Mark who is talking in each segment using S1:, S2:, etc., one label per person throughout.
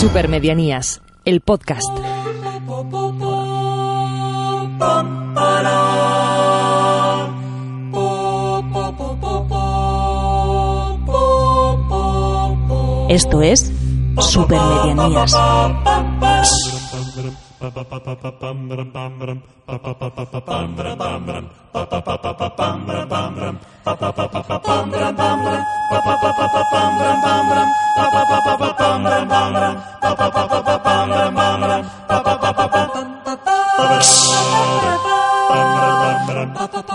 S1: Supermedianías, el podcast. Esto es Supermedianías.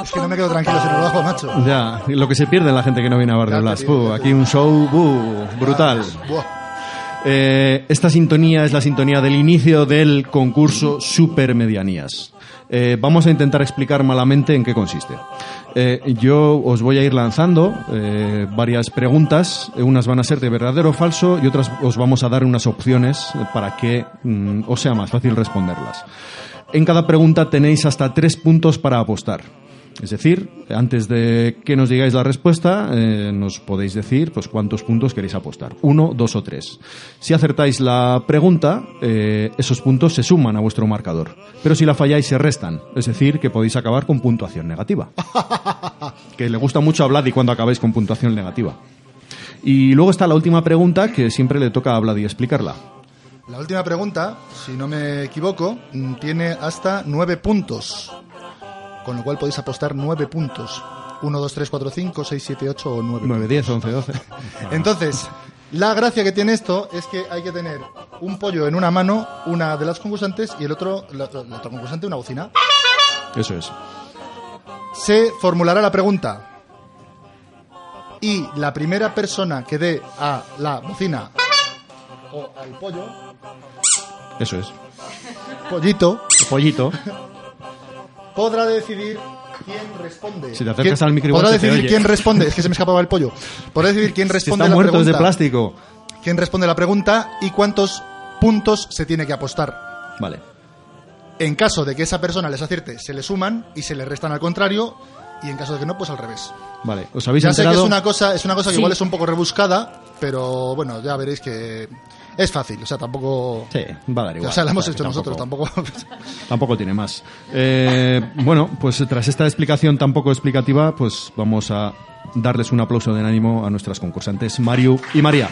S2: Es que no me quedo tranquilo si no lo hago, macho.
S3: Ya, lo que se pierde la gente que no viene a Uh,
S2: ya te
S3: aquí un show buh, brutal.
S2: Buah.
S3: Eh, esta sintonía es la sintonía del inicio del concurso Supermedianías. Eh, vamos a intentar explicar malamente en qué consiste. Eh, yo os voy a ir lanzando eh, varias preguntas. Unas van a ser de verdadero o falso y otras os vamos a dar unas opciones para que mm, os sea más fácil responderlas. En cada pregunta tenéis hasta tres puntos para apostar. Es decir, antes de que nos digáis la respuesta, eh, nos podéis decir pues cuántos puntos queréis apostar. Uno, dos o tres. Si acertáis la pregunta, eh, esos puntos se suman a vuestro marcador. Pero si la falláis, se restan. Es decir, que podéis acabar con puntuación negativa. que le gusta mucho a Vladi cuando acabáis con puntuación negativa. Y luego está la última pregunta que siempre le toca a Vladi explicarla.
S2: La última pregunta, si no me equivoco, mm, tiene hasta nueve puntos. Con lo cual podéis apostar nueve puntos. 1, 2, 3, 4, 5, 6, 7, 8 o 9.
S3: 9, 10, 11, 12.
S2: Entonces, la gracia que tiene esto es que hay que tener un pollo en una mano, una de las concursantes, y el otro, la, la otra concursante, una bocina.
S3: Eso es.
S2: Se formulará la pregunta. Y la primera persona que dé a la bocina o al pollo,
S3: Eso es.
S2: pollito,
S3: El pollito.
S2: Podrá decidir quién responde.
S3: Si te acercas
S2: ¿Quién-
S3: al micro
S2: Podrá
S3: te
S2: decidir quién responde. Es que se me escapaba el pollo. Podrá decidir quién
S3: Si
S2: responde
S3: está
S2: la
S3: muerto es
S2: pregunta.
S3: de plástico.
S2: Quién responde la pregunta y cuántos puntos se tiene que apostar.
S3: Vale.
S2: En caso de que esa persona les acierte, se le suman y se le restan al contrario. Y en caso de que no, pues al revés.
S3: Vale. ¿Os habéis
S2: Ya sé que
S3: enterado?
S2: es una cosa, es una cosa que
S1: Sí.
S2: igual es un poco rebuscada, pero bueno, ya veréis que es fácil. O sea, tampoco.
S3: Sí, va a dar igual.
S2: o sea, la hemos hecho nosotros, tampoco.
S3: Tampoco tiene más. Eh, bueno, pues tras esta explicación tan poco explicativa, pues vamos a darles un aplauso de ánimo a nuestras concursantes, Mario y María.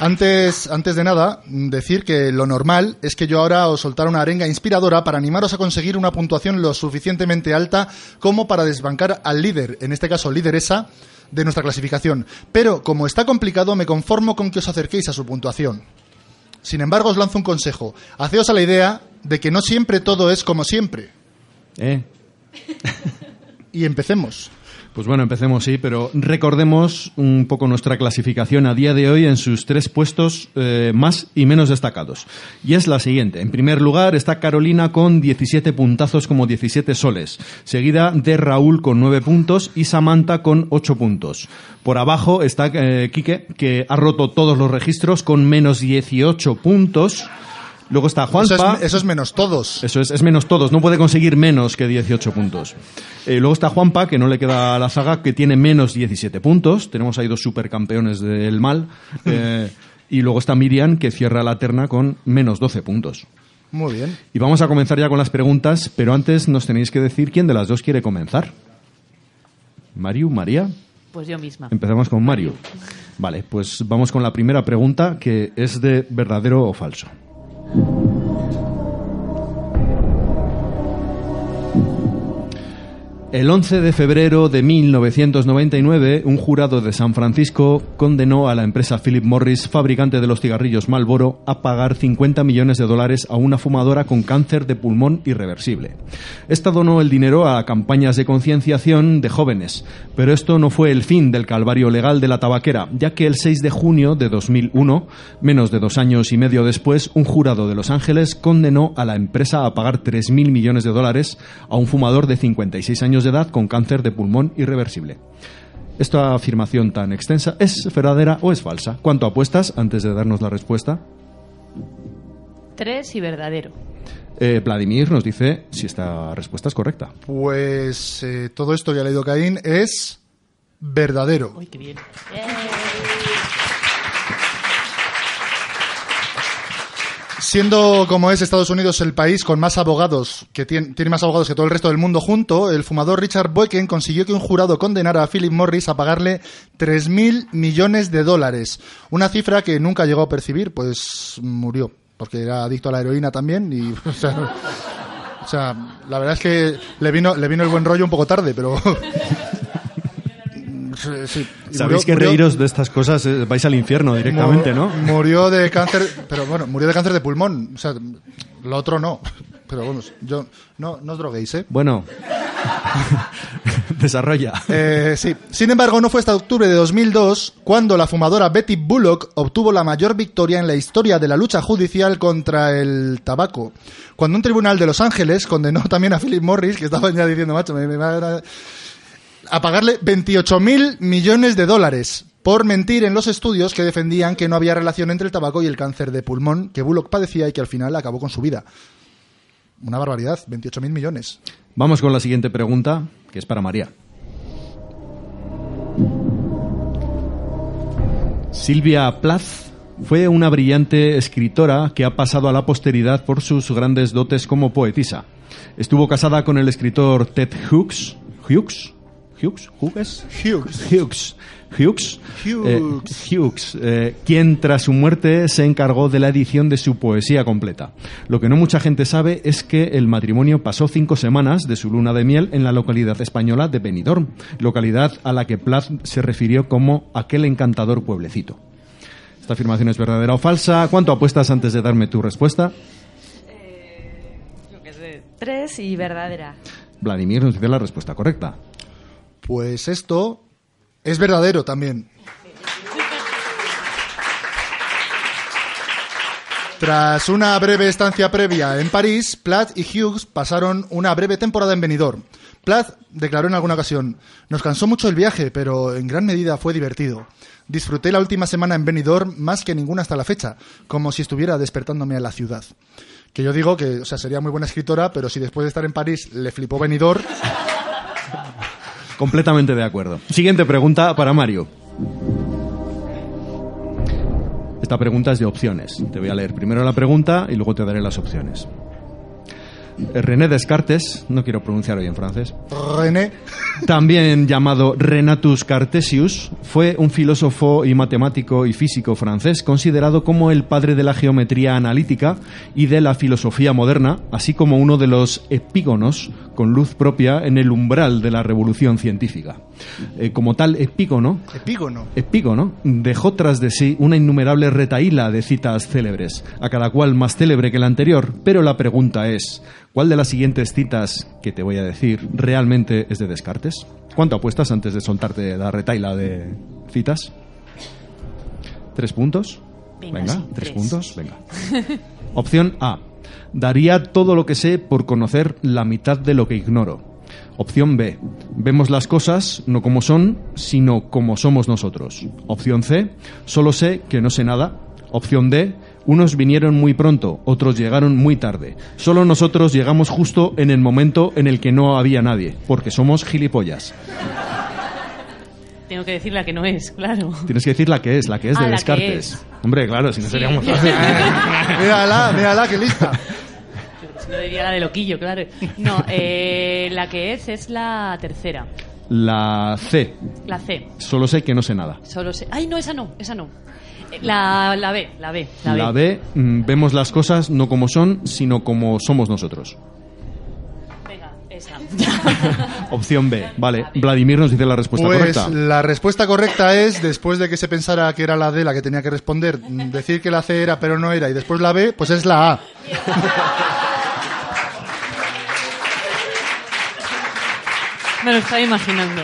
S2: Antes, antes de nada, decir que lo normal es que yo ahora os soltara una arenga inspiradora para animaros a conseguir una puntuación lo suficientemente alta como para desbancar al líder, en este caso lideresa, de nuestra clasificación. Pero como está complicado, me conformo con que os acerquéis a su puntuación. Sin embargo, os lanzo un consejo. Haceos a la idea de que no siempre todo es como siempre.
S3: ¿Eh?
S2: Y empecemos.
S3: Pues bueno, empecemos, sí, pero recordemos un poco nuestra clasificación a día de hoy en sus tres puestos eh, más y menos destacados. Y es la siguiente. En primer lugar está Carolina con 17 puntazos como 17 soles, seguida de Raúl con 9 puntos y Samantha con 8 puntos. Por abajo está eh, Quique, que ha roto todos los registros con menos 18 puntos. Luego está
S2: Eso
S3: Juanpa.
S2: es, eso es menos todos.
S3: Eso es, es menos todos, no puede conseguir menos que 18 puntos. Eh, luego está Juanpa, que no le queda a la saga, que tiene menos 17 puntos. Tenemos ahí dos supercampeones del mal. Eh, y luego está Miriam, que cierra la terna con menos 12 puntos.
S2: Muy bien.
S3: Y vamos a comenzar ya con las preguntas, pero antes nos tenéis que decir quién de las dos quiere comenzar. Mario, María.
S1: Pues yo misma.
S3: Empezamos con Mario. Vale, pues vamos con la primera pregunta, que es de verdadero o falso. El 11 de febrero de 1999, un jurado de San Francisco condenó a la empresa Philip Morris, fabricante de los cigarrillos Marlboro, a pagar 50 millones de dólares a una fumadora con cáncer de pulmón irreversible. Esta donó el dinero a campañas de concienciación de jóvenes, pero esto no fue el fin del calvario legal de la tabaquera, ya que el 6 de junio de 2001, menos de dos años y medio después, un jurado de Los Ángeles condenó a la empresa a pagar 3.000 millones de dólares a un fumador de 56 años de edad con cáncer de pulmón irreversible. ¿Esta afirmación tan extensa es verdadera o es falsa? ¿Cuánto apuestas antes de darnos la respuesta?
S1: Tres y verdadero.
S3: Eh, Vladimir nos dice si esta respuesta es correcta.
S2: Pues eh, todo esto que ha leído Caín es verdadero.
S1: Uy, qué bien.
S2: Siendo como es Estados Unidos el país con más abogados, que tiene, tiene más abogados que todo el resto del mundo junto, el fumador Richard Boyken consiguió que un jurado condenara a Philip Morris a pagarle 3.000 millones de dólares. Una cifra que nunca llegó a percibir, pues murió, porque era adicto a la heroína también y... O sea, o sea, la verdad es que le vino, le vino el buen rollo un poco tarde, pero... Sí, y
S3: Sabéis
S2: murió-
S3: que
S2: murió-
S3: reíros de estas cosas eh, vais al infierno directamente, ¿no?
S2: Mu- Murió de cáncer, pero bueno, murió de cáncer de pulmón. O sea, lo otro no. Pero bueno, yo no, no os droguéis, ¿eh?
S3: Bueno, desarrolla.
S2: Eh, sí. Sin embargo, no fue hasta octubre de 2002 cuando la fumadora Betty Bullock obtuvo la mayor victoria en la historia de la lucha judicial contra el tabaco. Cuando un tribunal de Los Ángeles condenó también a Philip Morris, que estaba ya diciendo, macho, me- me va a- a pagarle 28 mil millones de dólares por mentir en los estudios que defendían que no había relación entre el tabaco y el cáncer de pulmón que Bullock padecía y que al final acabó con su vida. Una barbaridad, 28 mil millones.
S3: Vamos con la siguiente pregunta, que es para María. Silvia Plath fue una brillante escritora que ha pasado a la posteridad por sus grandes dotes como poetisa. Estuvo casada con el escritor Ted Hughes. ¿Hughes? ¿Hughes? ¿Hughes?
S2: Hughes.
S3: Hughes. Hughes,
S2: Hughes.
S3: eh, Hughes, eh, quien tras su muerte se encargó de la edición de su poesía completa. Lo que no mucha gente sabe es que el matrimonio pasó cinco semanas de su luna de miel en la localidad española de Benidorm, localidad a la que Plath se refirió como aquel encantador pueblecito. ¿Esta afirmación es verdadera o falsa? ¿Cuánto apuestas antes de darme tu respuesta?
S1: Sé.
S4: Tres y verdadera.
S3: Vladimir nos dice la respuesta correcta.
S2: Pues esto es verdadero también. Tras una breve estancia previa en París, Plath y Hughes pasaron una breve temporada en Benidorm. Plath declaró en alguna ocasión, nos cansó mucho el viaje, pero en gran medida fue divertido. Disfruté la última semana en Benidorm más que ninguna hasta la fecha, como si estuviera despertándome a la ciudad. Que yo digo que, sería muy buena escritora, pero si después de estar en París le flipó Benidorm,
S3: Completamente de acuerdo. Siguiente pregunta para Mario. Esta pregunta es de opciones. Te voy a leer primero la pregunta y luego te daré las opciones. René Descartes, no quiero pronunciar hoy en francés,
S2: René,
S3: también llamado Renatus Cartesius, fue un filósofo y matemático y físico francés considerado como el padre de la geometría analítica y de la filosofía moderna, así como uno de los epígonos con luz propia en el umbral de la revolución científica. Eh, como tal epígono,
S2: epígono.
S3: Epígono dejó tras de sí una innumerable retaíla de citas célebres, a cada cual más célebre que la anterior, pero la pregunta es, ¿cuál de las siguientes citas que te voy a decir realmente es de Descartes? ¿Cuánto apuestas antes de soltarte la retaíla de citas? ¿Tres puntos?
S1: Venga,
S3: Venga,
S1: sí,
S3: tres
S1: tres.
S3: puntos, venga. Opción A. Daría todo lo que sé por conocer la mitad de lo que ignoro. Opción B. Vemos las cosas no como son, sino como somos nosotros. Opción C. Solo sé que no sé nada. Opción D. Unos vinieron muy pronto, otros llegaron muy tarde. Solo nosotros llegamos justo en el momento en el que no había nadie, porque somos gilipollas.
S1: Tengo que decir la que no es, claro.
S3: Tienes que decir la que es, la que es
S1: Ah,
S3: de
S1: la que
S3: Descartes.
S1: es.
S3: Hombre, claro, si no
S1: Sí.
S3: sería muy fácil.
S2: Mírala, mírala, qué lista.
S1: No diría la de loquillo, claro. No, eh, la que es es la tercera.
S3: La C.
S1: La C.
S3: Solo sé que no sé nada.
S1: Solo sé. Ay, no, esa no, esa no. Eh, La, la B, la B, la B.
S3: La B, mm, vemos las cosas no como son, sino como somos nosotros.
S1: Venga, esa.
S3: Opción B. Vale, Vladimir nos dice la respuesta
S2: Pues
S3: correcta.
S2: la respuesta correcta es, después de que se pensara que era la D la que tenía que responder, mm, decir que la C era pero no era y después la B, pues es la A.
S1: Me lo estaba imaginando.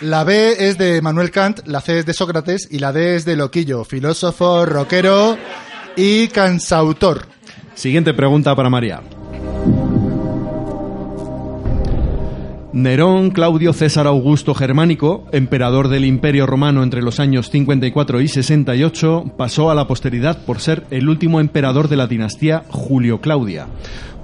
S2: La B es de Manuel Kant, la C es de Sócrates y la D es de Loquillo, filósofo, rockero y cansautor.
S3: Siguiente pregunta para María. Nerón Claudio César Augusto Germánico, emperador del Imperio Romano entre los años 54 y 68, pasó a la posteridad por ser el último emperador de la dinastía Julio Claudia.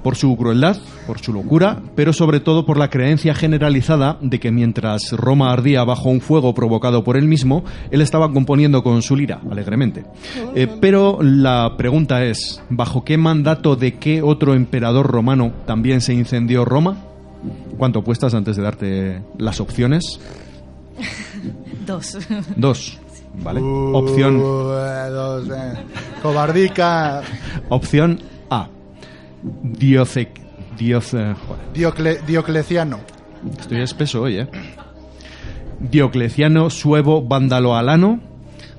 S3: Por su crueldad, por su locura, pero sobre todo por la creencia generalizada de que mientras Roma ardía bajo un fuego provocado por él mismo, él estaba componiendo con su lira, alegremente. Eh, pero la pregunta es, ¿bajo qué mandato de qué otro emperador romano también se incendió Roma? ¿Cuánto apuestas antes de darte las opciones?
S1: Dos.
S3: Dos. ¿Vale? Opción,
S2: Uh, dos, eh. Cobardica.
S3: opción. Dioce, Dioce, joder,
S2: Diocle- Diocleciano.
S3: estoy espeso hoy, ¿eh? Diocleciano Suevo Vándalo Alano.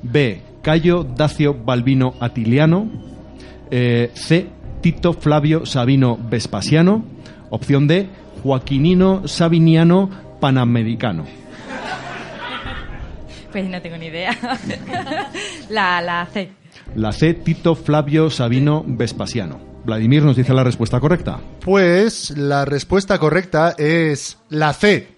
S3: B. Cayo Dacio Balbino Atiliano. Eh, C. Tito Flavio Sabino Vespasiano. Opción D. Joaquinino Sabiniano Panamericano.
S1: Pues no tengo ni idea. La, la C.
S3: La C. Tito Flavio Sabino Vespasiano. Vladimir nos dice la respuesta correcta.
S2: Pues la respuesta correcta es la C.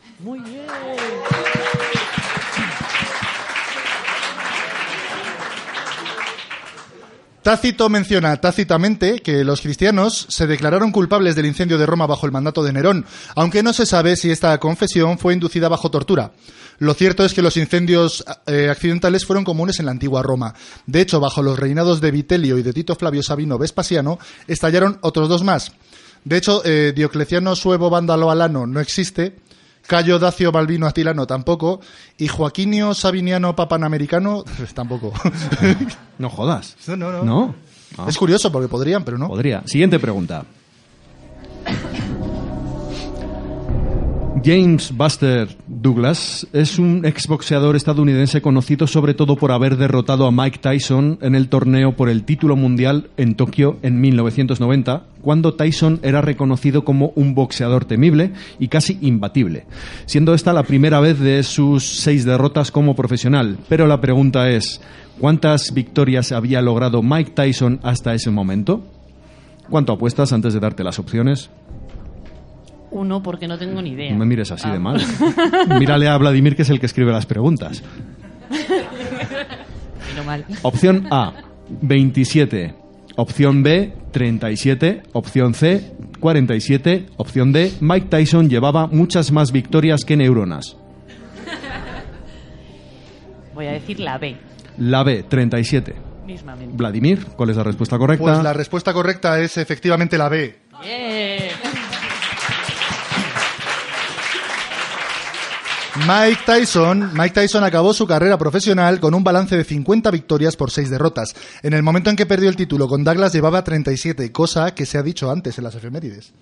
S2: Tácito menciona tácitamente que los cristianos se declararon culpables del incendio de Roma bajo el mandato de Nerón, aunque no se sabe si esta confesión fue inducida bajo tortura. Lo cierto es que los incendios eh, accidentales fueron comunes en la antigua Roma. De hecho, bajo los reinados de Vitelio y de Tito Flavio Sabino Vespasiano, estallaron otros dos más. De hecho, eh, Diocleciano Suevo Vándalo Alano no existe, Cayo Dacio Balbino Atilano tampoco, y Joaquinio Sabiniano Papanamericano tampoco.
S3: No jodas.
S2: No, no, no.
S3: ¿No? Ah,
S2: Es curioso porque podrían, pero no.
S3: Podría. Siguiente pregunta. James Buster Douglas es un exboxeador estadounidense conocido sobre todo por haber derrotado a Mike Tyson en el torneo por el título mundial en Tokio en 1990, cuando Tyson era reconocido como un boxeador temible y casi imbatible, siendo esta la primera vez de sus seis derrotas como profesional. Pero la pregunta es, ¿cuántas victorias había logrado Mike Tyson hasta ese momento? ¿Cuánto apuestas antes de darte las opciones?
S1: Uno, porque no tengo ni idea.
S3: No me mires así de
S1: Ah.
S3: mal. Mírale a Vladimir, que es el que escribe las preguntas.
S1: Mal.
S3: Opción A, 27. Opción B, 37. Opción C, 47. Opción D, Mike Tyson llevaba muchas más victorias que neuronas.
S1: Voy a decir la B.
S3: La B, 37.
S1: Mismamente.
S3: Vladimir, ¿cuál es la respuesta correcta?
S2: Pues la respuesta correcta es efectivamente la B.
S1: Yeah.
S2: Mike Tyson, Mike Tyson acabó su carrera profesional con un balance de 50 victorias por 6 derrotas. En el momento en que perdió el título con Douglas llevaba 37, cosa que se ha dicho antes en las efemérides.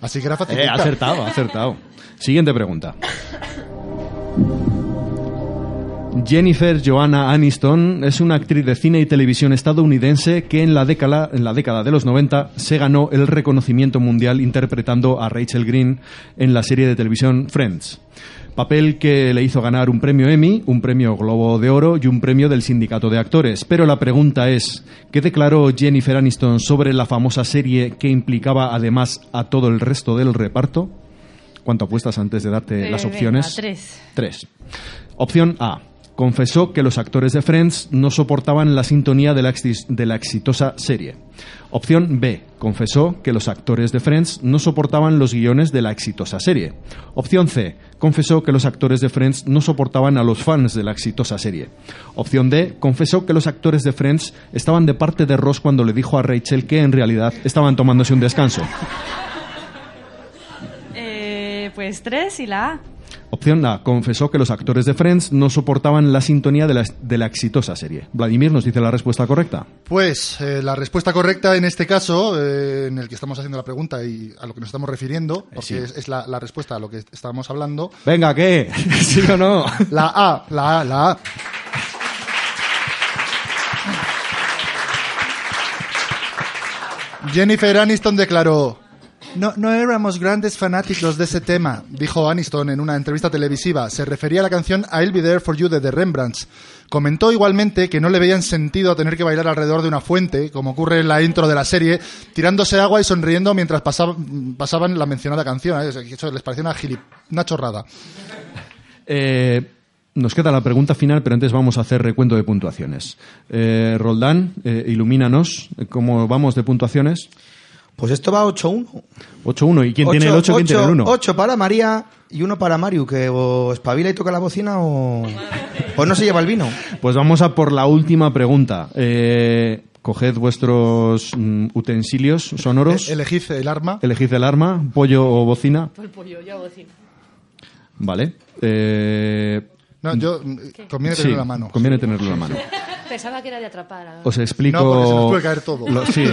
S2: Así que era fácil.
S3: Eh, acertado, acertado. Siguiente pregunta. Jennifer Joanna Aniston es una actriz de cine y televisión estadounidense que en la, década, en la década de los 90 se ganó el reconocimiento mundial interpretando a Rachel Green en la serie de televisión Friends. Papel que le hizo ganar un premio Emmy, un premio Globo de Oro y un premio del Sindicato de Actores. Pero la pregunta es, ¿qué declaró Jennifer Aniston sobre la famosa serie que implicaba además a todo el resto del reparto? ¿Cuánto apuestas antes de darte
S1: Eh,
S3: las
S1: venga,
S3: opciones?
S1: tres.
S3: Tres. Opción A. Confesó que los actores de Friends no soportaban la sintonía de la, exitosa serie. Opción B. Confesó que los actores de Friends no soportaban los guiones de la exitosa serie. Opción C. Confesó que los actores de Friends no soportaban a los fans de la exitosa serie. Opción D. Confesó que los actores de Friends estaban de parte de Ross cuando le dijo a Rachel que en realidad estaban tomándose un descanso.
S1: Eh, pues tres y la A.
S3: Opción A. Confesó que los actores de Friends no soportaban la sintonía de la, de la exitosa serie. Vladimir nos dice la respuesta correcta.
S2: Pues eh, la respuesta correcta en este caso, eh, en el que estamos haciendo la pregunta y a lo que nos estamos refiriendo, porque
S3: sí.
S2: es, es la, la respuesta a lo que estábamos hablando,
S3: Venga, ¿qué? ¿Sí o no?
S2: la A, la A, la A. Jennifer Aniston declaró, no, éramos grandes fanáticos de ese tema, dijo Aniston en una entrevista televisiva. Se refería a la canción I'll Be There For You de The Rembrandts. Comentó igualmente que no le veían sentido tener que bailar alrededor de una fuente, como ocurre en la intro de la serie, tirándose agua y sonriendo mientras pasaba- pasaban la mencionada canción. ¿eh? Eso les parecía una, gilip- una chorrada.
S3: Eh, nos queda la pregunta final, pero antes vamos a hacer recuento de puntuaciones. Eh, Roldán, ilumínanos. ¿Cómo vamos de puntuaciones?
S4: Pues esto va 8-1.
S3: 8-1. ¿Y quién tiene el 8? ¿Quién tiene el 1?
S4: 8 para María y uno para Mario, que o espabila y toca la bocina o, o no se lleva el vino.
S3: Pues vamos a por la última pregunta. Eh, coged vuestros mm, utensilios sonoros.
S2: E- Elegid el arma.
S3: Elegid el arma, pollo o bocina.
S1: Por el pollo, yo bocina.
S3: Vale. Eh,
S2: No, yo mm, conviene
S3: sí,
S2: tenerlo en la mano.
S3: conviene tenerlo en la mano.
S1: Pensaba que era de atrapar.
S3: Os explico.
S2: No, porque se nos puede caer todo.
S3: lo- sí,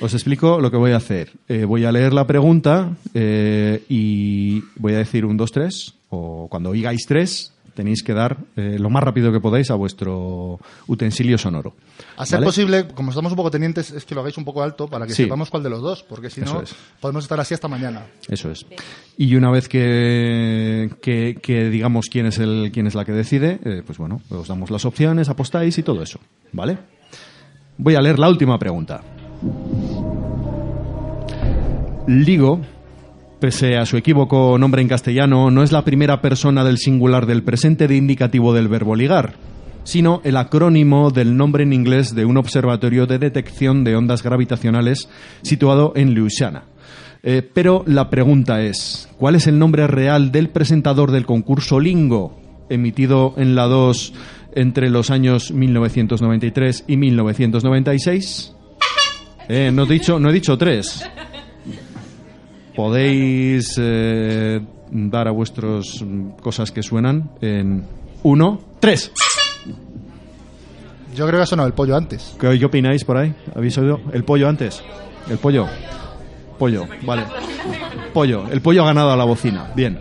S3: os explico lo que voy a hacer. Eh, voy a leer la pregunta eh, y voy a decir un, dos, tres. O cuando oigáis tres, tenéis que dar eh, lo más rápido que podáis a vuestro utensilio sonoro.
S2: A ser
S3: ¿vale?
S2: posible, como estamos un poco tenientes, es que lo hagáis un poco alto para que
S3: Sí.
S2: sepamos cuál de los dos, porque si
S3: Eso
S2: no,
S3: es.
S2: podemos estar así hasta mañana.
S3: Eso es. Y una vez que, que, que digamos quién es el quién es la que decide, eh, pues bueno, os damos las opciones, apostáis y todo eso, ¿vale? Voy a leer la última pregunta. Ligo, pese a su equívoco nombre en castellano, no es la primera persona del singular del presente de indicativo del verbo ligar, sino el acrónimo del nombre en inglés de un observatorio de detección de ondas gravitacionales situado en Louisiana. Eh, pero la pregunta es, ¿cuál es el nombre real del presentador del concurso Lingo, emitido en la 2 entre los años 1993 y 1996? Eh, no, he dicho, no he dicho tres. Podéis eh, dar a vuestros mm, cosas que suenan en uno, tres.
S2: Yo creo que ha sonado el pollo antes.
S3: ¿Qué, qué opináis por ahí? ¿Habéis oído? ¿El pollo antes? ¿El pollo? Pollo, vale. Pollo. El pollo ha ganado a la bocina. Bien.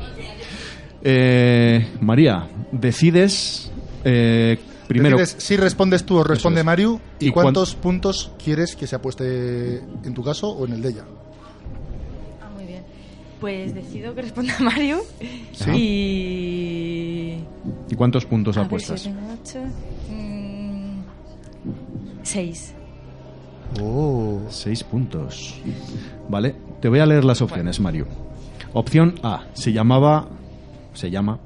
S3: Eh, María, decides eh, primero.
S2: Decides si respondes tú o responde
S3: es.
S2: Mario y,
S3: ¿Y
S2: cuántos puntos quieres que se apueste en tu caso o en el de ella.
S1: Pues decido que responda Mario.
S2: Sí.
S1: Y.
S3: ¿Y cuántos puntos
S1: A ver,
S3: apuestas?
S1: siete, ocho, mm, Seis.
S2: Oh.
S3: Seis puntos. Vale, te voy a leer las opciones, Mario. Opción A, se llamaba, se llama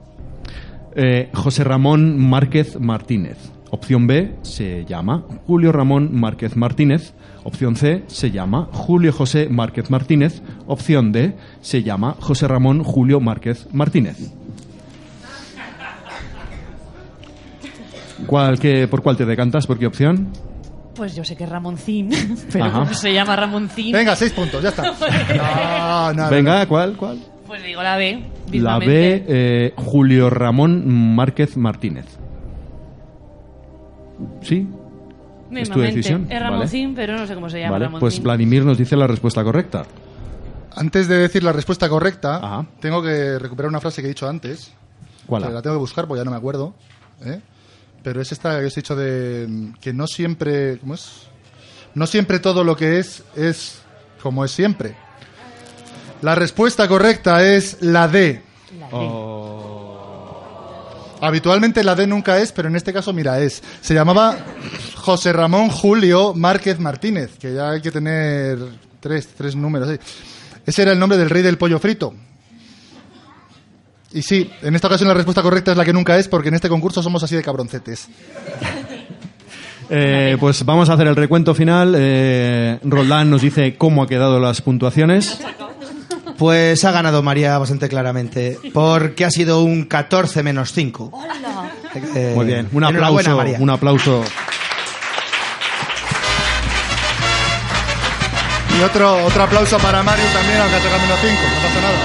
S3: eh, José Ramón Márquez Martínez. Opción B, se llama Julio Ramón Márquez Martínez. Opción C, se llama Julio José Márquez Martínez. Opción D, se llama José Ramón Julio Márquez Martínez. ¿Cuál, qué, ¿Por cuál te decantas? ¿Por qué opción?
S1: Pues yo sé que es Ramoncín, pero
S3: Ajá.
S1: se llama Ramoncín,
S2: Venga, seis puntos, ya está. No, no, no.
S3: Venga, ¿cuál? ¿Cuál?
S1: pues digo la B.
S3: La. B, eh, Julio Ramón Márquez Martínez. ¿Sí? ¿Es tu decisión?
S1: Es
S3: Vale.
S1: Ramoncín, pero no sé cómo se llama
S3: Vale,
S1: Ramoncín.
S3: pues Vladimir nos dice la respuesta correcta.
S2: Antes de decir la respuesta correcta,
S3: Ajá.
S2: tengo que recuperar una frase que he dicho antes.
S3: ¿Cuál?
S2: que la tengo que buscar porque ya no me acuerdo. ¿eh? Pero es esta que os he dicho de mm, que no siempre. ¿Cómo es? No siempre todo lo que es es como es siempre. La respuesta correcta es la D.
S1: La D.
S3: Oh.
S2: Habitualmente la D nunca es, pero en este caso, mira, es. Se llamaba José Ramón Julio Márquez Martínez, que ya hay que tener tres, tres números. ahí. Ese era el nombre del rey del pollo frito. Y sí, en esta ocasión la respuesta correcta es la que nunca es, porque en este concurso somos así de cabroncetes.
S3: Eh, pues vamos a hacer el recuento final. Eh, Roldán nos dice cómo ha quedado las puntuaciones.
S4: Pues ha ganado María bastante claramente, porque ha sido un 14 menos 5.
S1: ¡Hola!
S4: Eh,
S3: Muy bien, un aplauso,
S4: María.
S3: un aplauso.
S2: Y otro, otro aplauso para Mario también, aunque ha sacado menos 5, no pasa nada.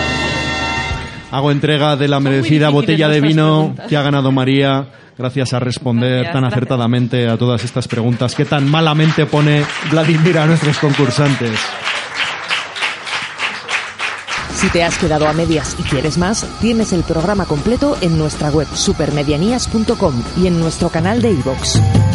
S3: Hago entrega de la merecida botella de vino
S1: preguntas.
S3: que ha ganado María gracias a responder
S1: Gracias,
S3: tan
S1: gracias.
S3: acertadamente a todas estas preguntas que tan malamente pone Vladimir a nuestros concursantes.
S5: Si te has quedado a medias y quieres más, tienes el programa completo en nuestra web supermedianías.com y en nuestro canal de iVoox.